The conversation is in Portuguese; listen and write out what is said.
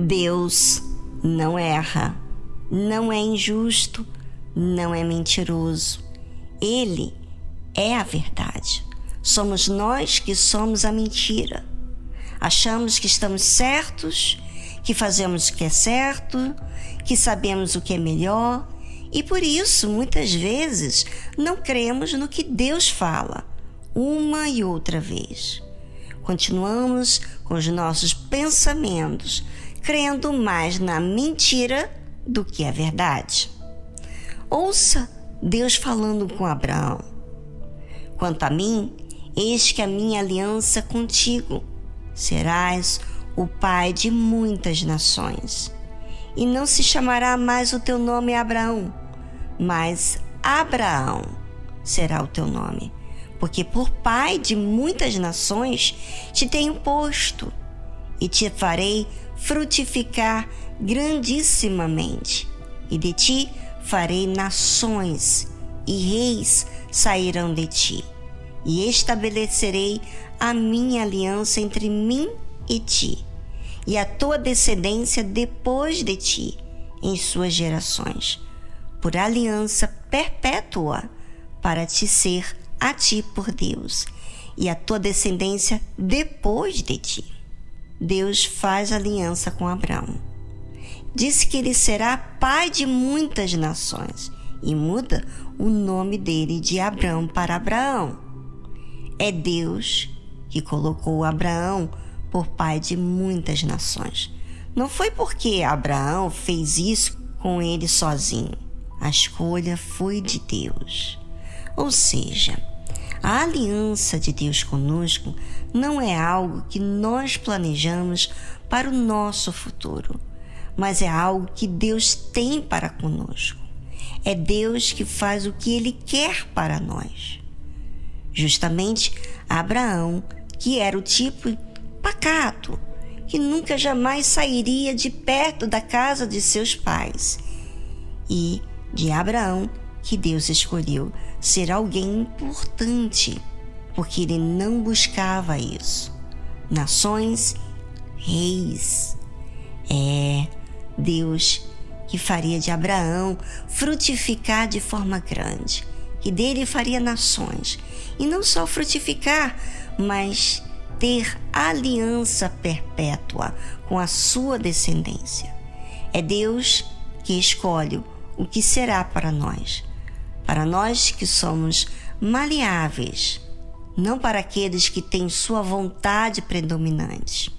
Deus não erra, não é injusto, não é mentiroso. Ele é a verdade. Somos nós que somos a mentira. Achamos que estamos certos, que fazemos o que é certo, que sabemos o que é melhor e por isso muitas vezes não cremos no que Deus fala, uma e outra vez. Continuamos com os nossos pensamentos crendo mais na mentira do que a verdade. Ouça Deus falando com Abraão: Quanto a mim, eis que a minha aliança contigo serás o pai de muitas nações. E não se chamará mais o teu nome Abraão, mas Abraão será o teu nome, porque por pai de muitas nações te tenho posto e te farei frutificar grandissimamente, e de ti farei nações, e reis sairão de ti, e estabelecerei a minha aliança entre mim e ti, e a tua descendência depois de ti, em suas gerações, por aliança perpétua, para te ser a ti por Deus, e a tua descendência depois de ti. Deus faz aliança com Abraão. Disse que ele será pai de muitas nações e muda o nome dele de Abraão para Abraão. É Deus que colocou Abraão por pai de muitas nações. Não foi porque Abraão fez isso com ele sozinho. A escolha foi de Deus. Ou seja, a aliança de Deus conosco não é algo que nós planejamos para o nosso futuro, mas é algo que Deus tem para conosco. É Deus que faz o que Ele quer para nós. Justamente Abraão, que era o tipo pacato, que nunca jamais sairia de perto da casa de seus pais, e de Abraão, que Deus escolheu ser alguém importante, porque ele não buscava isso. Nações, reis. É Deus que faria de Abraão frutificar de forma grande, que dele faria nações. E não só frutificar, mas ter aliança perpétua com a sua descendência. É Deus que escolhe o que será para nós para nós que somos maleáveis, não para aqueles que têm sua vontade predominante.